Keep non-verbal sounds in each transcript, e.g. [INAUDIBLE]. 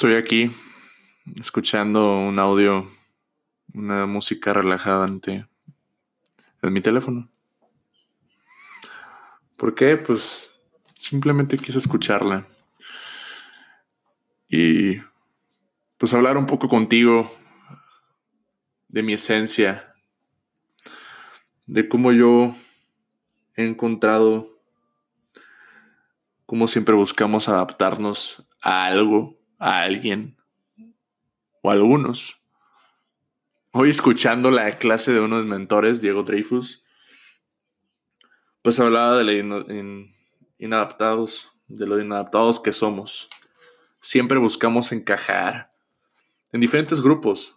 Estoy aquí escuchando un audio, una música relajante en mi teléfono. ¿Por qué? Pues simplemente quise escucharla. Y pues hablar un poco contigo de mi esencia, de cómo yo he encontrado, cómo siempre buscamos adaptarnos a algo a alguien o a algunos. Hoy escuchando la clase de uno de mis mentores, Diego Dreyfus, pues hablaba de lo inadaptados, de lo inadaptados que somos. Siempre buscamos encajar en diferentes grupos.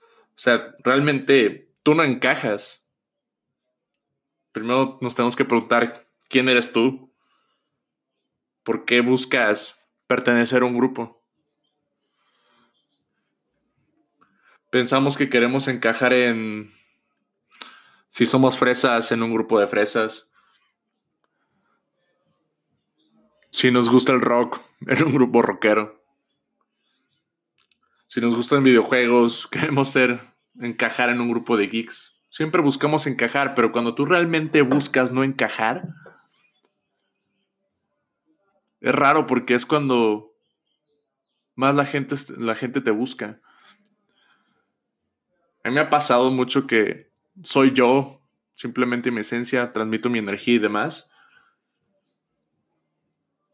O sea, realmente tú no encajas. Primero nos tenemos que preguntar quién eres tú. ¿Por qué buscas pertenecer a un grupo. Pensamos que queremos encajar en... Si somos fresas, en un grupo de fresas. Si nos gusta el rock, [LAUGHS] en un grupo rockero. Si nos gustan videojuegos, [LAUGHS] queremos ser, encajar en un grupo de geeks. Siempre buscamos encajar, pero cuando tú realmente buscas no encajar, es raro porque es cuando más la gente, la gente te busca. A mí me ha pasado mucho que soy yo, simplemente mi esencia, transmito mi energía y demás.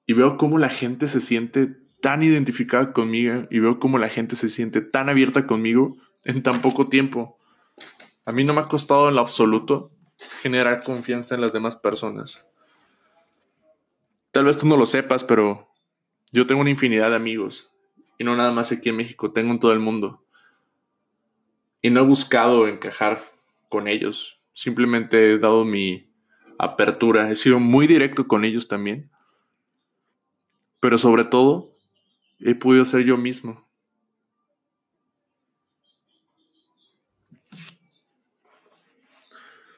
Y veo cómo la gente se siente tan identificada conmigo y veo cómo la gente se siente tan abierta conmigo en tan poco tiempo. A mí no me ha costado en lo absoluto generar confianza en las demás personas. Tal vez tú no lo sepas, pero yo tengo una infinidad de amigos. Y no nada más aquí en México, tengo en todo el mundo. Y no he buscado encajar con ellos. Simplemente he dado mi apertura. He sido muy directo con ellos también. Pero sobre todo, he podido ser yo mismo.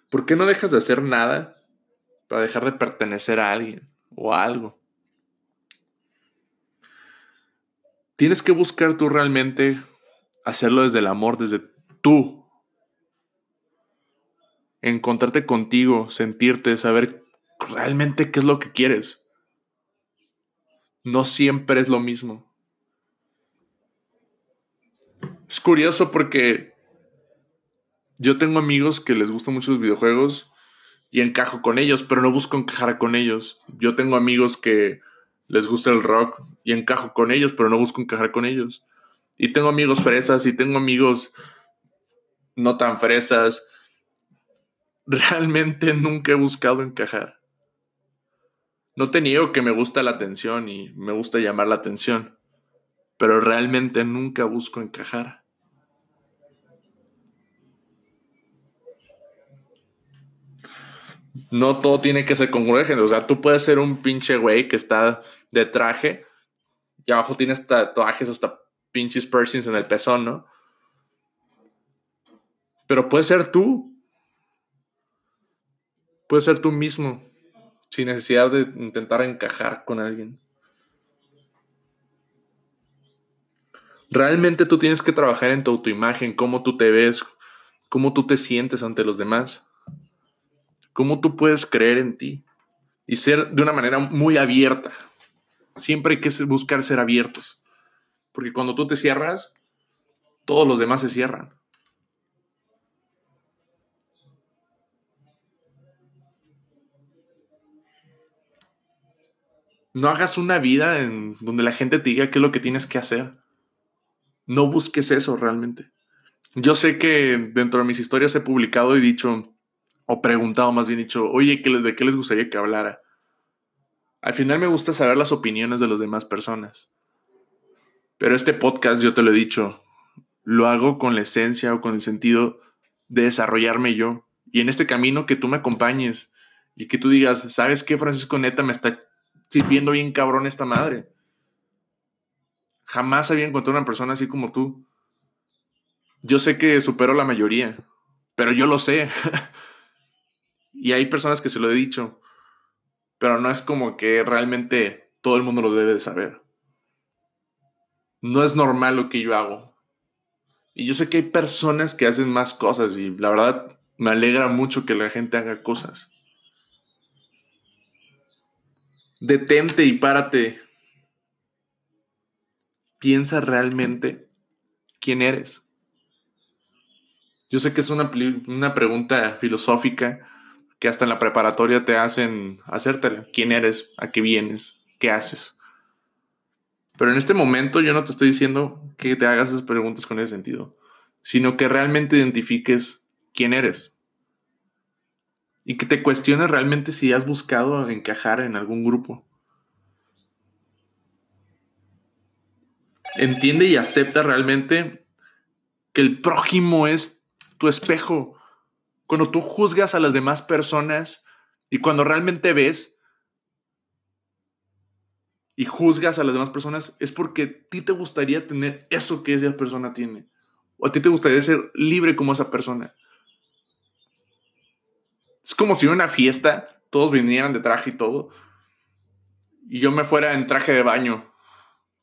¿Por qué no dejas de hacer nada para dejar de pertenecer a alguien? O algo. Tienes que buscar tú realmente hacerlo desde el amor, desde tú. Encontrarte contigo, sentirte, saber realmente qué es lo que quieres. No siempre es lo mismo. Es curioso porque yo tengo amigos que les gustan mucho los videojuegos y encajo con ellos, pero no busco encajar con ellos. Yo tengo amigos que les gusta el rock y encajo con ellos, pero no busco encajar con ellos. Y tengo amigos fresas y tengo amigos no tan fresas. [LAUGHS] Realmente nunca he buscado encajar. No te niego que me gusta la atención y me gusta llamar la atención, pero realmente nunca busco encajar. No todo tiene que ser congruente. O sea, tú puedes ser un pinche güey que está de traje y abajo tienes tatuajes hasta pinches piercings en el pezón, ¿no? Pero puedes ser tú. Puedes ser tú mismo. Sin necesidad de intentar encajar con alguien. Realmente tú tienes que trabajar en tu autoimagen, cómo tú te ves, cómo tú te sientes ante los demás cómo tú puedes creer en ti y ser de una manera muy abierta. Siempre hay que buscar ser abiertos, porque cuando tú te cierras, todos los demás se cierran. No hagas una vida en donde la gente te diga qué es lo que tienes que hacer. No busques eso realmente. Yo sé que dentro de mis historias he publicado y dicho, o preguntado más bien dicho, oye, ¿de qué les gustaría que hablara? Al final me gusta saber las opiniones de las demás personas. Pero este podcast, yo te lo he dicho, lo hago con la esencia o con el sentido de desarrollarme yo. Y en este camino que tú me acompañes y que tú digas, ¿sabes qué, Francisco Neta? Me está sirviendo bien cabrón esta madre. Jamás había encontrado una persona así como tú. Yo sé que supero la mayoría, pero yo lo sé. [LAUGHS] Y hay personas que se lo he dicho, pero no es como que realmente todo el mundo lo debe de saber. no es normal lo que yo hago. Y yo sé que hay personas que hacen más cosas y la verdad me alegra mucho que la gente haga cosas. Detente y párate. Piensa realmente quién eres. Yo sé que es una, una pregunta filosófica que hasta en la preparatoria te hacen hacértela. ¿Quién eres? ¿A qué vienes? ¿Qué haces? Pero en este momento yo no te estoy diciendo que te hagas esas preguntas con ese sentido, sino que realmente identifiques quién eres. Y que te cuestiones realmente si has buscado encajar en algún grupo. Entiende y acepta realmente que el prójimo es tu espejo. Cuando tú juzgas a las demás personas y cuando realmente ves y juzgas a las demás personas, es porque a ti te gustaría tener eso que esa persona tiene. O a ti te gustaría ser libre como esa persona. Es como si en una fiesta todos vinieran de traje y todo. Y yo me fuera en traje de baño.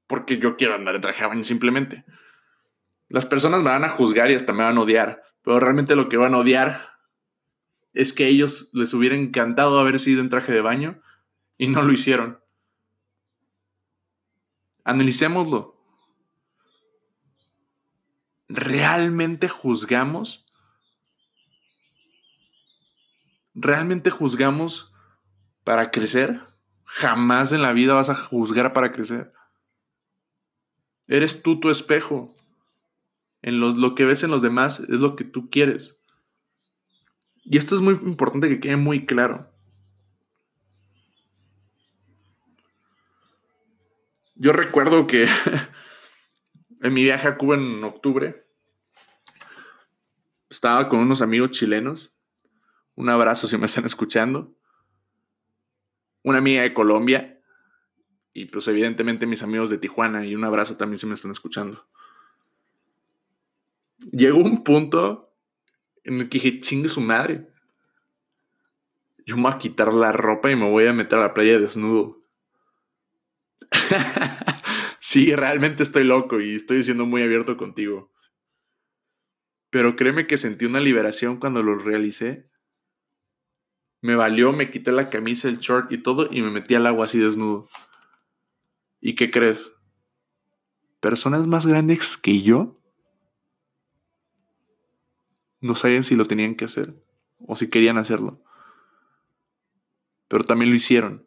Porque yo quiero andar en traje de baño simplemente. Las personas me van a juzgar y hasta me van a odiar. Pero realmente lo que van a odiar es que a ellos les hubiera encantado haber sido en traje de baño y no lo hicieron. Analicémoslo. ¿Realmente juzgamos? ¿Realmente juzgamos para crecer? Jamás en la vida vas a juzgar para crecer. Eres tú tu espejo. En lo que ves en los demás es lo que tú quieres. Y esto es muy importante que quede muy claro. Yo recuerdo que [LAUGHS] en mi viaje a Cuba en octubre estaba con unos amigos chilenos. Un abrazo si me están escuchando. Una amiga de Colombia. Y pues evidentemente mis amigos de Tijuana. Y un abrazo también si me están escuchando. Llegó un punto en el que dije, chingue su madre. Yo me voy a quitar la ropa y me voy a meter a la playa desnudo. [LAUGHS] sí, realmente estoy loco y estoy siendo muy abierto contigo. Pero créeme que sentí una liberación cuando lo realicé. Me valió, me quité la camisa, el short y todo y me metí al agua así desnudo. ¿Y qué crees? Personas más grandes que yo no sabían si lo tenían que hacer o si querían hacerlo. Pero también lo hicieron.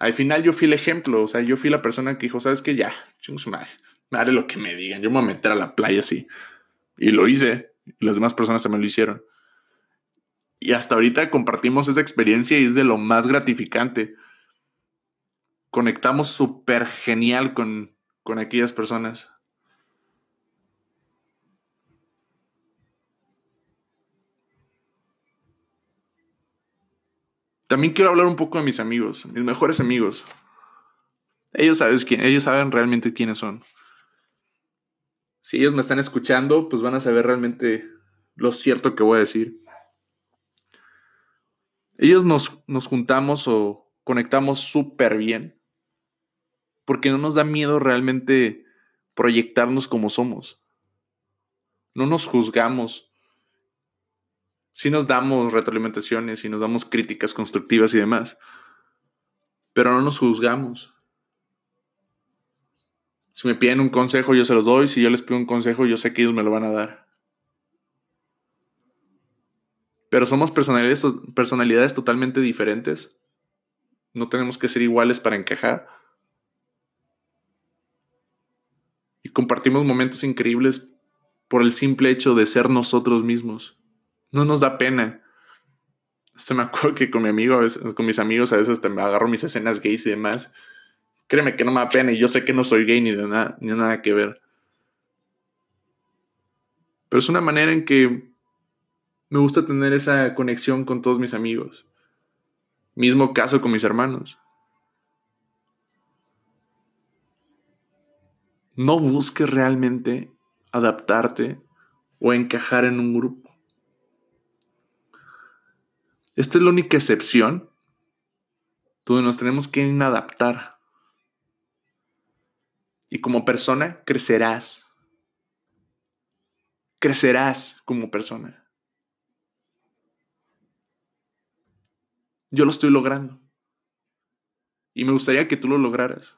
Al final yo fui el ejemplo, o sea, yo fui la persona que dijo, ¿sabes qué? Ya, chingos madre, me lo que me digan, yo me voy a meter a la playa así. Y lo hice, y las demás personas también lo hicieron. Y hasta ahorita compartimos esa experiencia y es de lo más gratificante. Conectamos súper genial con, con aquellas personas. También quiero hablar un poco de mis amigos, mis mejores amigos. Ellos, quién, ellos saben realmente quiénes son. Si ellos me están escuchando, pues van a saber realmente lo cierto que voy a decir. Ellos nos, nos juntamos o conectamos súper bien porque no nos da miedo realmente proyectarnos como somos. No nos juzgamos sí nos damos retroalimentaciones y nos damos críticas constructivas y demás, pero no nos juzgamos. Si me piden un consejo, yo se los doy. Si yo les pido un consejo, yo sé que ellos me lo van a dar. Pero somos personalidades, personalidades totalmente diferentes. No tenemos que ser iguales para encajar. Y compartimos momentos increíbles por el simple hecho de ser nosotros mismos. No nos da pena. Esto me acuerdo que con mi amigo, con mis amigos a veces me agarro mis escenas gays y demás. Créeme que no me da pena y yo sé que no soy gay ni de nada, ni nada que ver. Pero es una manera en que me gusta tener esa conexión con todos mis amigos. Mismo caso con mis hermanos. No busques realmente adaptarte o encajar en un grupo. Esta es la única excepción donde nos tenemos que inadaptar. Y como persona crecerás. Crecerás como persona. Yo lo estoy logrando. Y me gustaría que tú lo lograras.